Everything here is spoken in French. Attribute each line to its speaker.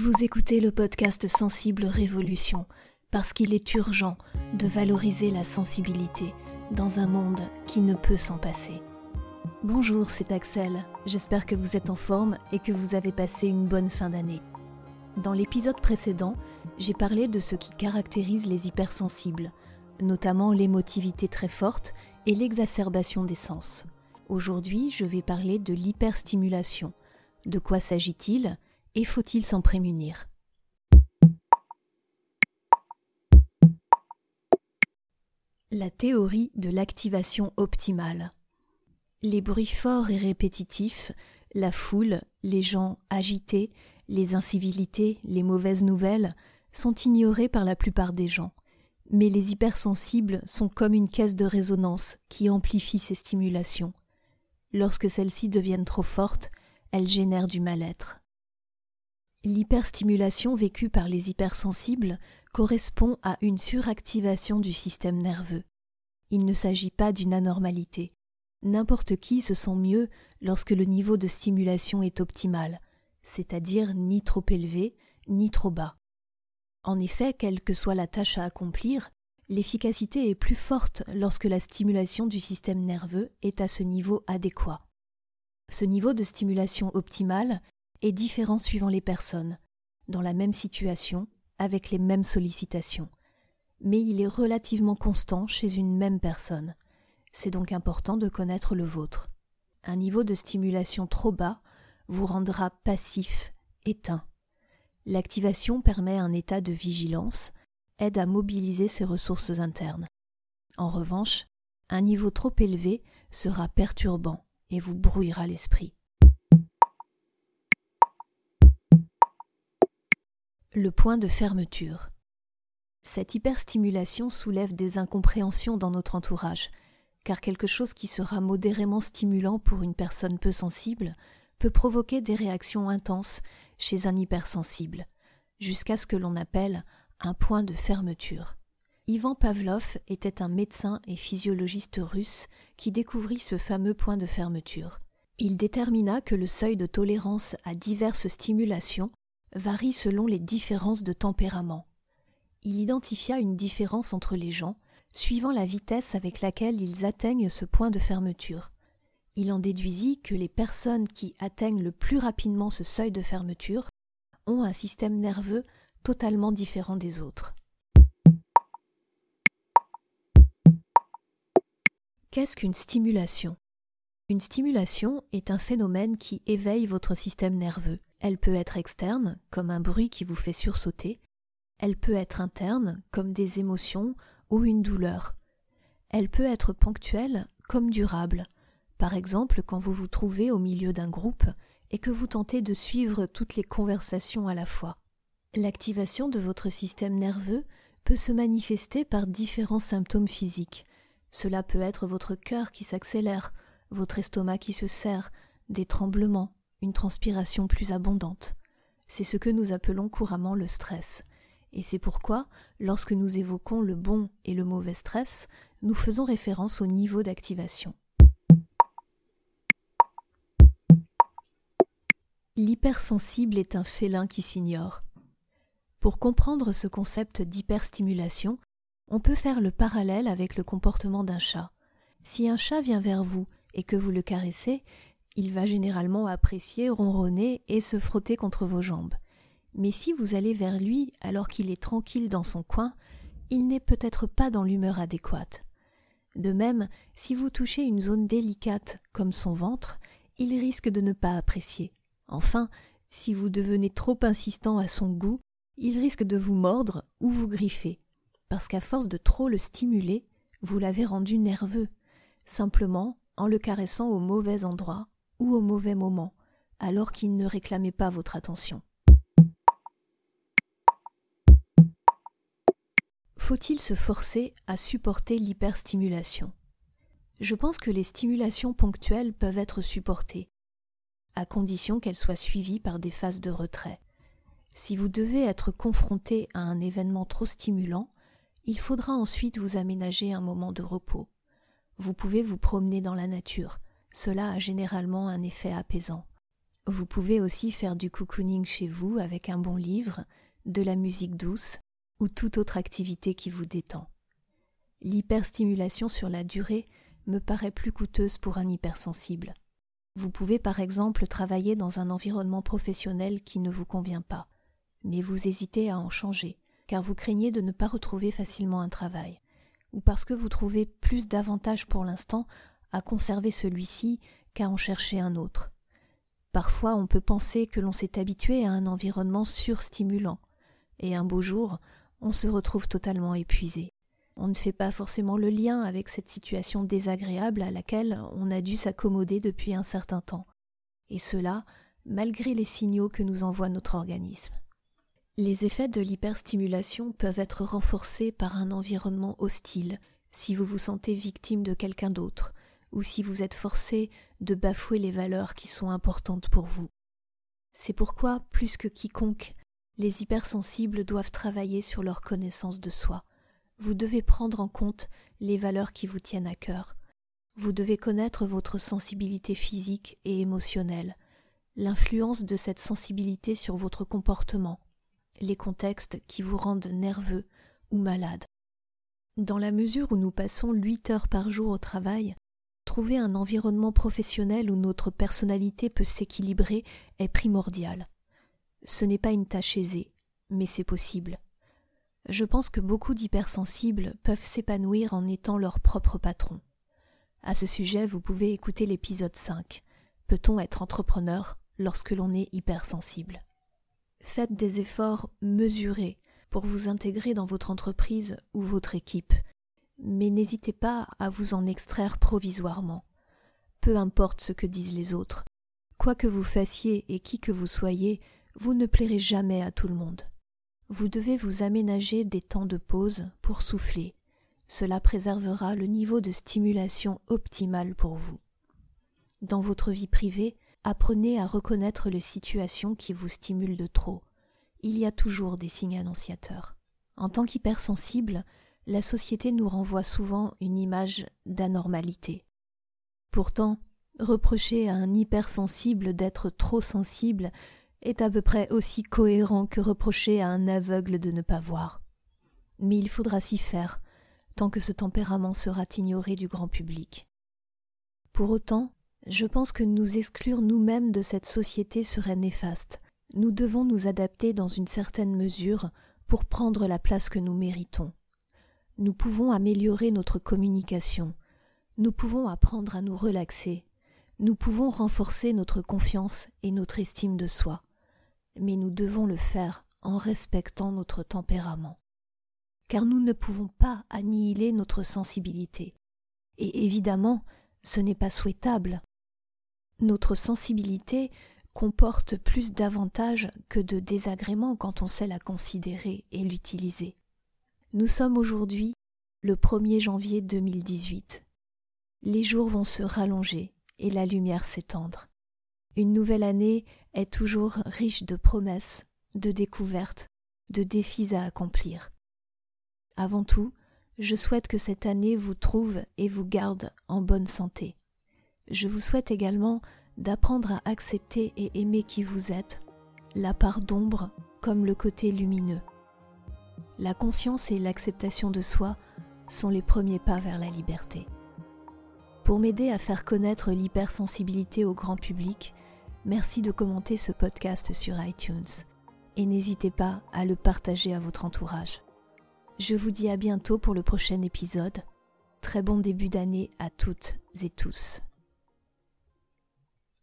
Speaker 1: Vous écoutez le podcast Sensible Révolution parce qu'il est urgent de valoriser la sensibilité dans un monde qui ne peut s'en passer. Bonjour, c'est Axel. J'espère que vous êtes en forme et que vous avez passé une bonne fin d'année. Dans l'épisode précédent, j'ai parlé de ce qui caractérise les hypersensibles, notamment l'émotivité très forte et l'exacerbation des sens. Aujourd'hui, je vais parler de l'hyperstimulation. De quoi s'agit-il? Et faut-il s'en prémunir? La théorie de l'activation optimale. Les bruits forts et répétitifs, la foule, les gens agités, les incivilités, les mauvaises nouvelles sont ignorés par la plupart des gens. Mais les hypersensibles sont comme une caisse de résonance qui amplifie ces stimulations. Lorsque celles-ci deviennent trop fortes, elles génèrent du mal-être. L'hyperstimulation vécue par les hypersensibles correspond à une suractivation du système nerveux. Il ne s'agit pas d'une anormalité. N'importe qui se sent mieux lorsque le niveau de stimulation est optimal, c'est-à-dire ni trop élevé ni trop bas. En effet, quelle que soit la tâche à accomplir, l'efficacité est plus forte lorsque la stimulation du système nerveux est à ce niveau adéquat. Ce niveau de stimulation optimale est différent suivant les personnes, dans la même situation, avec les mêmes sollicitations, mais il est relativement constant chez une même personne. C'est donc important de connaître le vôtre. Un niveau de stimulation trop bas vous rendra passif, éteint. L'activation permet un état de vigilance, aide à mobiliser ses ressources internes. En revanche, un niveau trop élevé sera perturbant et vous brouillera l'esprit. Le point de fermeture. Cette hyperstimulation soulève des incompréhensions dans notre entourage, car quelque chose qui sera modérément stimulant pour une personne peu sensible peut provoquer des réactions intenses chez un hypersensible, jusqu'à ce que l'on appelle un point de fermeture. Ivan Pavlov était un médecin et physiologiste russe qui découvrit ce fameux point de fermeture. Il détermina que le seuil de tolérance à diverses stimulations varie selon les différences de tempérament. Il identifia une différence entre les gens, suivant la vitesse avec laquelle ils atteignent ce point de fermeture. Il en déduisit que les personnes qui atteignent le plus rapidement ce seuil de fermeture ont un système nerveux totalement différent des autres. Qu'est-ce qu'une stimulation? Une stimulation est un phénomène qui éveille votre système nerveux. Elle peut être externe, comme un bruit qui vous fait sursauter. Elle peut être interne, comme des émotions ou une douleur. Elle peut être ponctuelle, comme durable. Par exemple, quand vous vous trouvez au milieu d'un groupe et que vous tentez de suivre toutes les conversations à la fois. L'activation de votre système nerveux peut se manifester par différents symptômes physiques. Cela peut être votre cœur qui s'accélère, votre estomac qui se serre, des tremblements, une transpiration plus abondante. C'est ce que nous appelons couramment le stress. Et c'est pourquoi, lorsque nous évoquons le bon et le mauvais stress, nous faisons référence au niveau d'activation. L'hypersensible est un félin qui s'ignore. Pour comprendre ce concept d'hyperstimulation, on peut faire le parallèle avec le comportement d'un chat. Si un chat vient vers vous et que vous le caressez, il va généralement apprécier, ronronner et se frotter contre vos jambes. Mais si vous allez vers lui alors qu'il est tranquille dans son coin, il n'est peut-être pas dans l'humeur adéquate. De même, si vous touchez une zone délicate comme son ventre, il risque de ne pas apprécier. Enfin, si vous devenez trop insistant à son goût, il risque de vous mordre ou vous griffer, parce qu'à force de trop le stimuler, vous l'avez rendu nerveux, simplement en le caressant au mauvais endroit ou au mauvais moment, alors qu'il ne réclamait pas votre attention. Faut-il se forcer à supporter l'hyperstimulation? Je pense que les stimulations ponctuelles peuvent être supportées, à condition qu'elles soient suivies par des phases de retrait. Si vous devez être confronté à un événement trop stimulant, il faudra ensuite vous aménager un moment de repos. Vous pouvez vous promener dans la nature, cela a généralement un effet apaisant. Vous pouvez aussi faire du cocooning chez vous avec un bon livre, de la musique douce ou toute autre activité qui vous détend. L'hyperstimulation sur la durée me paraît plus coûteuse pour un hypersensible. Vous pouvez par exemple travailler dans un environnement professionnel qui ne vous convient pas, mais vous hésitez à en changer, car vous craignez de ne pas retrouver facilement un travail, ou parce que vous trouvez plus d'avantages pour l'instant à conserver celui-ci qu'à en chercher un autre. Parfois on peut penser que l'on s'est habitué à un environnement surstimulant, et un beau jour on se retrouve totalement épuisé. On ne fait pas forcément le lien avec cette situation désagréable à laquelle on a dû s'accommoder depuis un certain temps, et cela malgré les signaux que nous envoie notre organisme. Les effets de l'hyperstimulation peuvent être renforcés par un environnement hostile, si vous vous sentez victime de quelqu'un d'autre, ou si vous êtes forcé de bafouer les valeurs qui sont importantes pour vous. C'est pourquoi, plus que quiconque, les hypersensibles doivent travailler sur leur connaissance de soi. Vous devez prendre en compte les valeurs qui vous tiennent à cœur. Vous devez connaître votre sensibilité physique et émotionnelle, l'influence de cette sensibilité sur votre comportement, les contextes qui vous rendent nerveux ou malade. Dans la mesure où nous passons huit heures par jour au travail, trouver un environnement professionnel où notre personnalité peut s'équilibrer est primordial. Ce n'est pas une tâche aisée, mais c'est possible. Je pense que beaucoup d'hypersensibles peuvent s'épanouir en étant leur propre patron. À ce sujet, vous pouvez écouter l'épisode 5. Peut-on être entrepreneur lorsque l'on est hypersensible? Faites des efforts mesurés pour vous intégrer dans votre entreprise ou votre équipe mais n'hésitez pas à vous en extraire provisoirement. Peu importe ce que disent les autres. Quoi que vous fassiez et qui que vous soyez, vous ne plairez jamais à tout le monde. Vous devez vous aménager des temps de pause pour souffler. Cela préservera le niveau de stimulation optimal pour vous. Dans votre vie privée, apprenez à reconnaître les situations qui vous stimulent de trop. Il y a toujours des signes annonciateurs. En tant qu'hypersensible, la société nous renvoie souvent une image d'anormalité. Pourtant, reprocher à un hypersensible d'être trop sensible est à peu près aussi cohérent que reprocher à un aveugle de ne pas voir. Mais il faudra s'y faire, tant que ce tempérament sera ignoré du grand public. Pour autant, je pense que nous exclure nous-mêmes de cette société serait néfaste. Nous devons nous adapter dans une certaine mesure pour prendre la place que nous méritons nous pouvons améliorer notre communication, nous pouvons apprendre à nous relaxer, nous pouvons renforcer notre confiance et notre estime de soi, mais nous devons le faire en respectant notre tempérament. Car nous ne pouvons pas annihiler notre sensibilité. Et évidemment, ce n'est pas souhaitable. Notre sensibilité comporte plus d'avantages que de désagréments quand on sait la considérer et l'utiliser. Nous sommes aujourd'hui le 1er janvier 2018. Les jours vont se rallonger et la lumière s'étendre. Une nouvelle année est toujours riche de promesses, de découvertes, de défis à accomplir. Avant tout, je souhaite que cette année vous trouve et vous garde en bonne santé. Je vous souhaite également d'apprendre à accepter et aimer qui vous êtes, la part d'ombre comme le côté lumineux la conscience et l'acceptation de soi sont les premiers pas vers la liberté. Pour m'aider à faire connaître l'hypersensibilité au grand public, merci de commenter ce podcast sur iTunes et n'hésitez pas à le partager à votre entourage. Je vous dis à bientôt pour le prochain épisode. Très bon début d'année à toutes et tous.